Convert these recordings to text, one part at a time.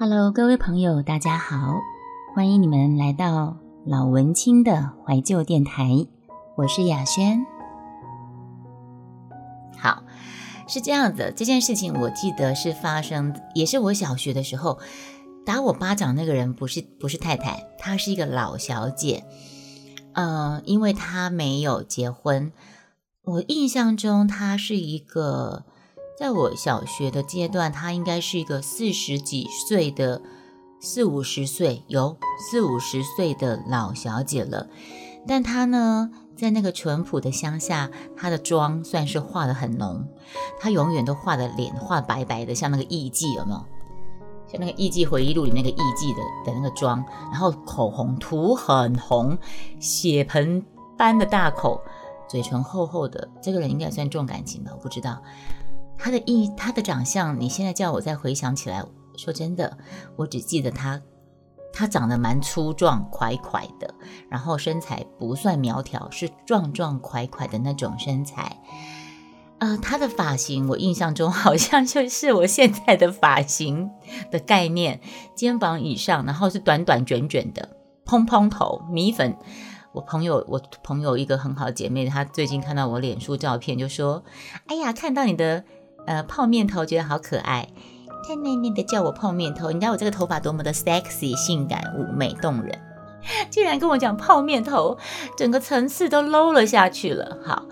Hello，各位朋友，大家好，欢迎你们来到老文青的怀旧电台，我是雅轩。好，是这样的，这件事情我记得是发生，也是我小学的时候打我巴掌那个人不是不是太太，她是一个老小姐，呃，因为她没有结婚，我印象中她是一个。在我小学的阶段，她应该是一个四十几岁的四五十岁，有四五十岁的老小姐了。但她呢，在那个淳朴的乡下，她的妆算是化的很浓。她永远都画的脸画白白的，像那个艺妓，有没有？像那个艺妓回忆录里那个艺妓的的那个妆，然后口红涂很红，血盆般的大口，嘴唇厚厚的。这个人应该算重感情吧？我不知道。他的意，他的长相，你现在叫我再回想起来，说真的，我只记得他，他长得蛮粗壮、块块的，然后身材不算苗条，是壮壮块块的那种身材。呃，他的发型我印象中好像就是我现在的发型的概念，肩膀以上，然后是短短卷卷的蓬蓬头，米粉。我朋友，我朋友一个很好的姐妹，她最近看到我脸书照片，就说：“哎呀，看到你的。”呃，泡面头觉得好可爱，太内内的叫我泡面头。你知道我这个头发多么的 sexy、性感、妩媚动人，竟然跟我讲泡面头，整个层次都 low 了下去了。好，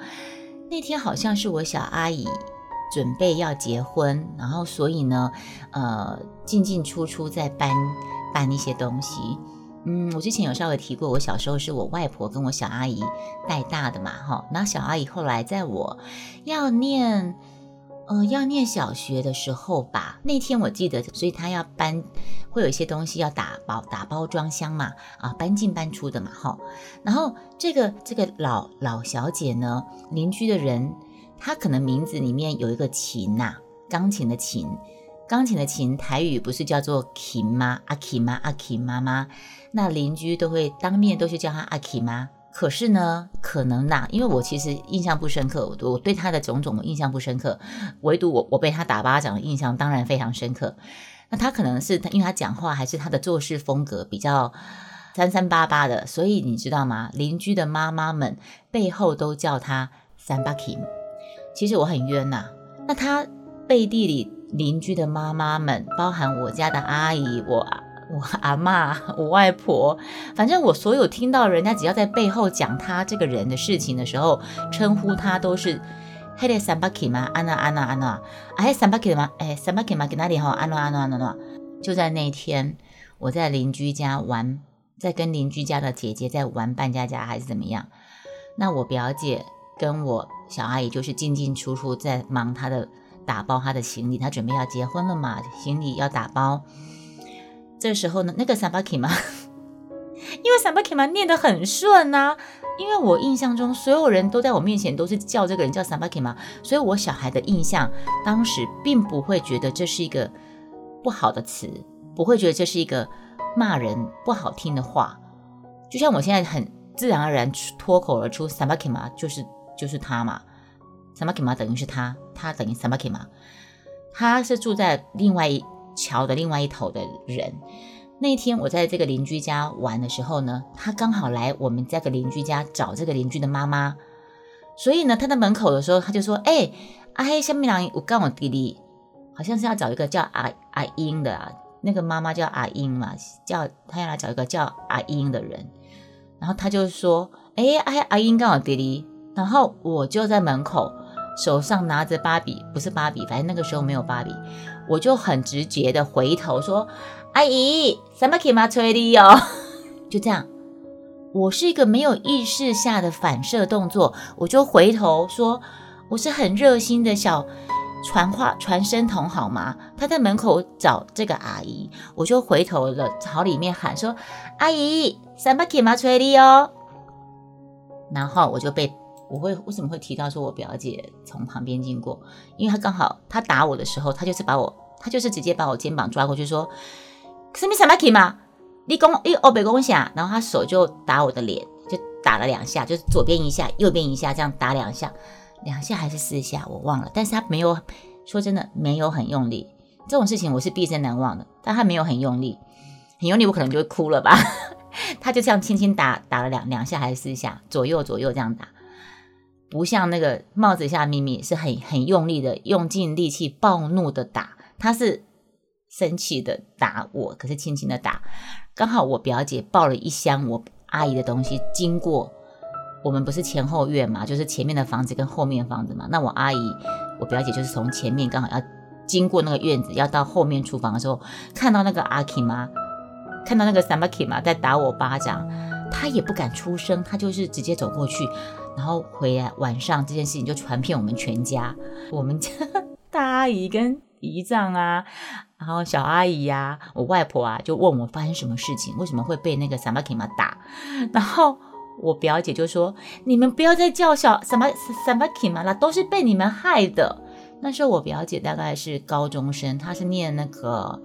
那天好像是我小阿姨准备要结婚，然后所以呢，呃，进进出出在搬搬一些东西。嗯，我之前有稍微提过，我小时候是我外婆跟我小阿姨带大的嘛，哈。那小阿姨后来在我要念。呃，要念小学的时候吧，那天我记得，所以他要搬，会有一些东西要打包打包装箱嘛，啊，搬进搬出的嘛，哈。然后这个这个老老小姐呢，邻居的人，她可能名字里面有一个琴呐，钢琴的琴，钢琴的琴，台语不是叫做琴吗？阿琴吗？阿琴妈妈，那邻居都会当面都是叫她阿琴吗？可是呢，可能呐，因为我其实印象不深刻，我我对他的种种印象不深刻，唯独我我被他打巴掌的印象当然非常深刻。那他可能是因为他讲话还是他的做事风格比较三三八八的，所以你知道吗？邻居的妈妈们背后都叫他三八 king。其实我很冤呐。那他背地里邻居的妈妈们，包含我家的阿姨，我。我阿妈，我外婆，反正我所有听到人家只要在背后讲他这个人的事情的时候，称呼他都是 Hey Sambaki 吗？安娜安娜安娜，哎 Sambaki 吗？哎 Sambaki 吗？给哪里哈？安娜安娜安娜。就在那天，我在邻居家玩，在跟邻居家的姐姐在玩扮家家还是怎么样？那我表姐跟我小阿姨就是进进出出在忙她的打包她的行李，她准备要结婚了嘛，行李要打包。这时候呢，那个 Sabaki 嘛，因为 Sabaki 嘛念得很顺呐，因为我印象中所有人都在我面前都是叫这个人叫 Sabaki 嘛，所以我小孩的印象当时并不会觉得这是一个不好的词，不会觉得这是一个骂人不好听的话，就像我现在很自然而然脱口而出 Sabaki 嘛，就是就是他嘛，Sabaki 嘛等于是他，他等于 Sabaki 嘛，他是住在另外一。桥的另外一头的人，那天我在这个邻居家玩的时候呢，他刚好来我们这个邻居家找这个邻居的妈妈，所以呢，他在门口的时候，他就说：“哎，阿黑下面郎，我告我弟弟，好像是要找一个叫阿阿英的啊，那个妈妈叫阿英嘛，叫他要来找一个叫阿英的人，然后他就说：哎，阿阿英告我弟弟，然后我就在门口。”手上拿着芭比，不是芭比，反正那个时候没有芭比，我就很直接的回头说：“阿姨，什么 K 吗？催你哦。”就这样，我是一个没有意识下的反射动作，我就回头说：“我是很热心的小传话传声筒，好吗？”他在门口找这个阿姨，我就回头了，朝里面喊说：“阿姨，什么 K 吗？催你哦。”然后我就被。我会为什么会提到说我表姐从旁边经过？因为她刚好她打我的时候，她就是把我，她就是直接把我肩膀抓过去说：“什么什么 k 嘛，立功一欧北功下。”然后她手就打我的脸，就打了两下，就是左边一下，右边一下，这样打两下，两下还是四下我忘了。但是她没有说真的没有很用力，这种事情我是毕生难忘的。但他没有很用力，很用力我可能就会哭了吧。他就这样轻轻打打了两两下还是四下，左右左右这样打，不像那个帽子下秘密是很很用力的，用尽力气暴怒的打，他是生气的打我，可是轻轻的打。刚好我表姐抱了一箱我阿姨的东西经过。我们不是前后院嘛，就是前面的房子跟后面房子嘛。那我阿姨，我表姐就是从前面刚好要经过那个院子，要到后面厨房的时候，看到那个阿 K 吗？看到那个 Samaki，在打我巴掌，她也不敢出声，她就是直接走过去，然后回来晚上这件事情就传遍我们全家，我们家大阿姨跟姨丈啊，然后小阿姨呀，我外婆啊，就问我发生什么事情，为什么会被那个 Samaki 嘛打，然后。我表姐就说：“你们不要再叫小什么什么 Kim 了，都是被你们害的。”那时候我表姐大概是高中生，她是念那个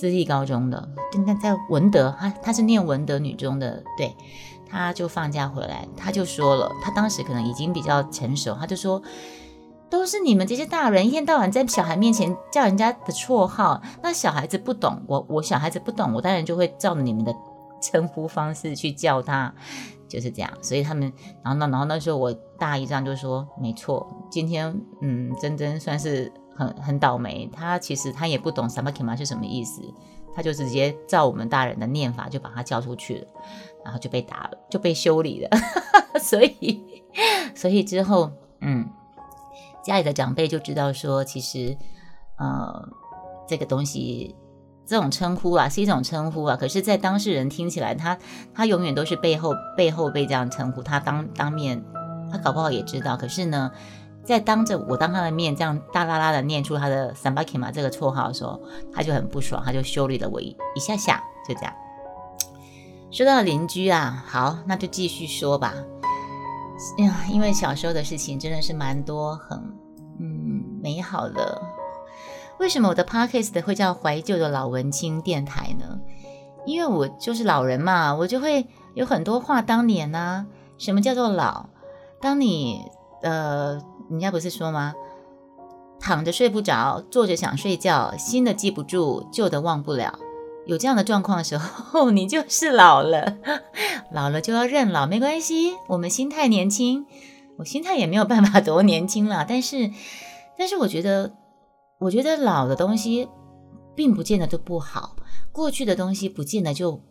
私立高中的，应该在文德，她她是念文德女中的。对，她就放假回来，她就说了，她当时可能已经比较成熟，她就说：“都是你们这些大人一天到晚在小孩面前叫人家的绰号，那小孩子不懂，我我小孩子不懂，我当然就会照着你们的称呼方式去叫他。”就是这样，所以他们，然后那然后那时候我大姨丈就说，没错，今天嗯，珍珍算是很很倒霉，他其实他也不懂 “samakima” 是什么意思，他就直接照我们大人的念法就把他叫出去了，然后就被打了，就被修理了，所以所以之后嗯，家里的长辈就知道说，其实呃这个东西。这种称呼啊，是一种称呼啊。可是，在当事人听起来，他他永远都是背后背后被这样称呼。他当当面，他搞不好也知道。可是呢，在当着我当他的面这样大啦啦的念出他的 “Sambaki” 嘛这个绰号的时候，他就很不爽，他就修理了我一一下下，就这样。说到邻居啊，好，那就继续说吧。呀，因为小时候的事情真的是蛮多，很嗯美好的。为什么我的 podcast 会叫怀旧的老文青电台呢？因为我就是老人嘛，我就会有很多话当年呐。什么叫做老？当你呃，人家不是说吗？躺着睡不着，坐着想睡觉，新的记不住，旧的忘不了。有这样的状况的时候，你就是老了。老了就要认老，没关系，我们心态年轻。我心态也没有办法多年轻了，但是，但是我觉得。我觉得老的东西并不见得就不好，过去的东西不见得就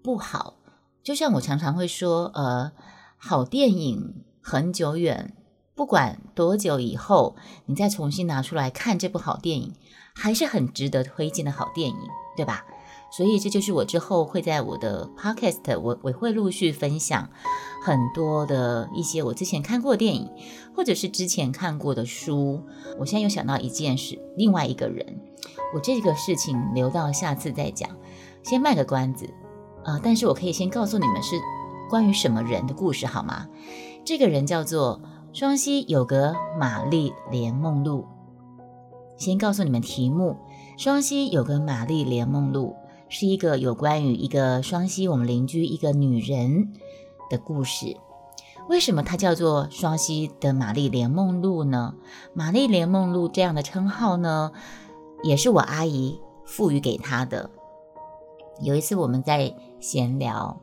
不好。就像我常常会说，呃，好电影很久远，不管多久以后，你再重新拿出来看这部好电影，还是很值得推荐的好电影，对吧？所以这就是我之后会在我的 podcast，我我会陆续分享很多的一些我之前看过电影，或者是之前看过的书。我现在又想到一件事，另外一个人，我这个事情留到下次再讲，先卖个关子啊！但是我可以先告诉你们是关于什么人的故事好吗？这个人叫做双溪有个玛丽莲梦露。先告诉你们题目：双溪有个玛丽莲梦露。是一个有关于一个双溪我们邻居一个女人的故事。为什么她叫做双溪的玛丽莲梦露呢？玛丽莲梦露这样的称号呢，也是我阿姨赋予给她的。有一次我们在闲聊，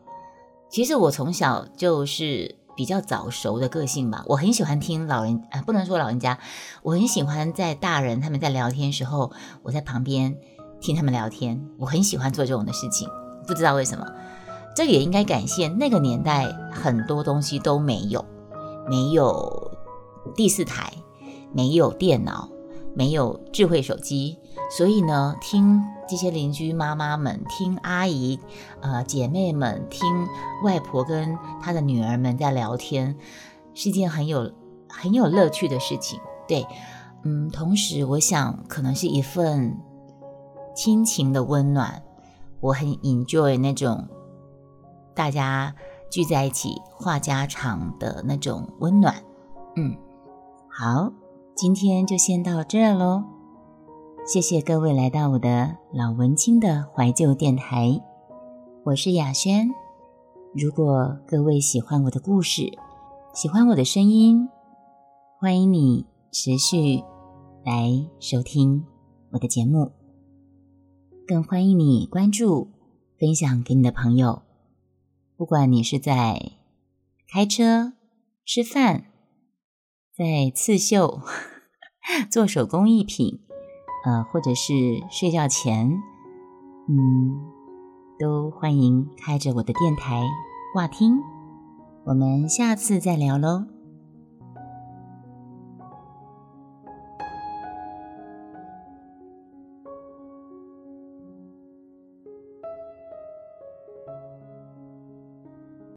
其实我从小就是比较早熟的个性吧，我很喜欢听老人啊，不能说老人家，我很喜欢在大人他们在聊天时候，我在旁边。听他们聊天，我很喜欢做这种的事情，不知道为什么。这个也应该感谢那个年代，很多东西都没有，没有第四台，没有电脑，没有智慧手机，所以呢，听这些邻居妈妈们，听阿姨、呃姐妹们，听外婆跟她的女儿们在聊天，是一件很有很有乐趣的事情。对，嗯，同时我想，可能是一份。亲情的温暖，我很 enjoy 那种大家聚在一起话家常的那种温暖。嗯，好，今天就先到这儿喽。谢谢各位来到我的老文青的怀旧电台，我是雅轩。如果各位喜欢我的故事，喜欢我的声音，欢迎你持续来收听。我的节目，更欢迎你关注、分享给你的朋友。不管你是在开车、吃饭、在刺绣、做手工艺品，呃，或者是睡觉前，嗯，都欢迎开着我的电台挂听。我们下次再聊喽。